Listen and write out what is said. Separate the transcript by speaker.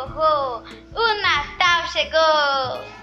Speaker 1: ho, ho! O Natal chegou!